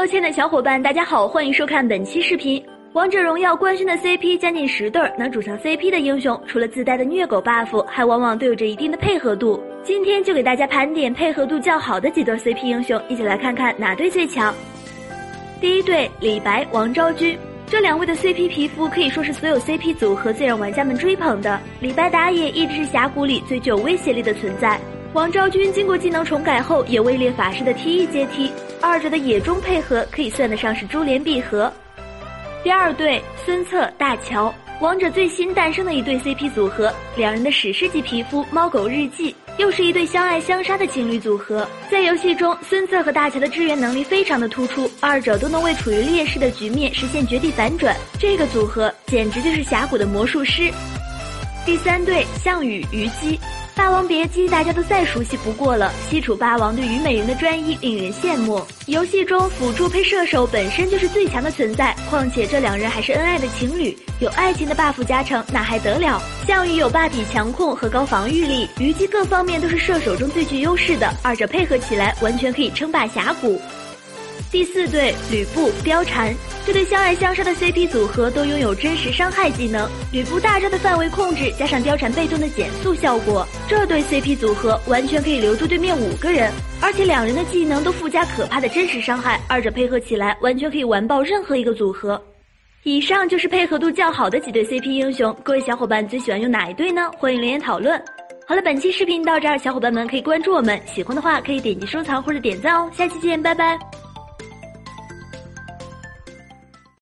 Hello，亲爱的小伙伴，大家好，欢迎收看本期视频。王者荣耀官宣的 CP 将近十对，能主上 CP 的英雄，除了自带的虐狗 buff，还往往都有着一定的配合度。今天就给大家盘点配合度较好的几对 CP 英雄，一起来看看哪对最强。第一对李白、王昭君，这两位的 CP 皮肤可以说是所有 CP 组合最让玩家们追捧的。李白打野一直是峡谷里最具有威胁力的存在，王昭君经过技能重改后，也位列法师的 T 一阶梯，二者的野中配合可以算得上是珠联璧合。第二对孙策大乔，王者最新诞生的一对 CP 组合，两人的史诗级皮肤，猫狗日记，又是一对相爱相杀的情侣组合。在游戏中，孙策和大乔的支援能力非常的突出，二者都能为处于劣势的局面实现绝地反转，这个组合简直就是峡谷的魔术师。第三对项羽虞姬。霸王别姬大家都再熟悉不过了，西楚霸王对虞美人的专一令人羡慕。游戏中辅助配射手本身就是最强的存在，况且这两人还是恩爱的情侣，有爱情的 buff 加成，那还得了？项羽有霸体强控和高防御力，虞姬各方面都是射手中最具优势的，二者配合起来完全可以称霸峡谷。第四对吕布貂蝉，这对相爱相杀的 CP 组合都拥有真实伤害技能，吕布大招的范围控制加上貂蝉被动的减速效果，这对 CP 组合完全可以留住对面五个人，而且两人的技能都附加可怕的真实伤害，二者配合起来完全可以完爆任何一个组合。以上就是配合度较好的几对 CP 英雄，各位小伙伴最喜欢用哪一对呢？欢迎留言讨论。好了，本期视频到这儿，小伙伴们可以关注我们，喜欢的话可以点击收藏或者点赞哦，下期见，拜拜。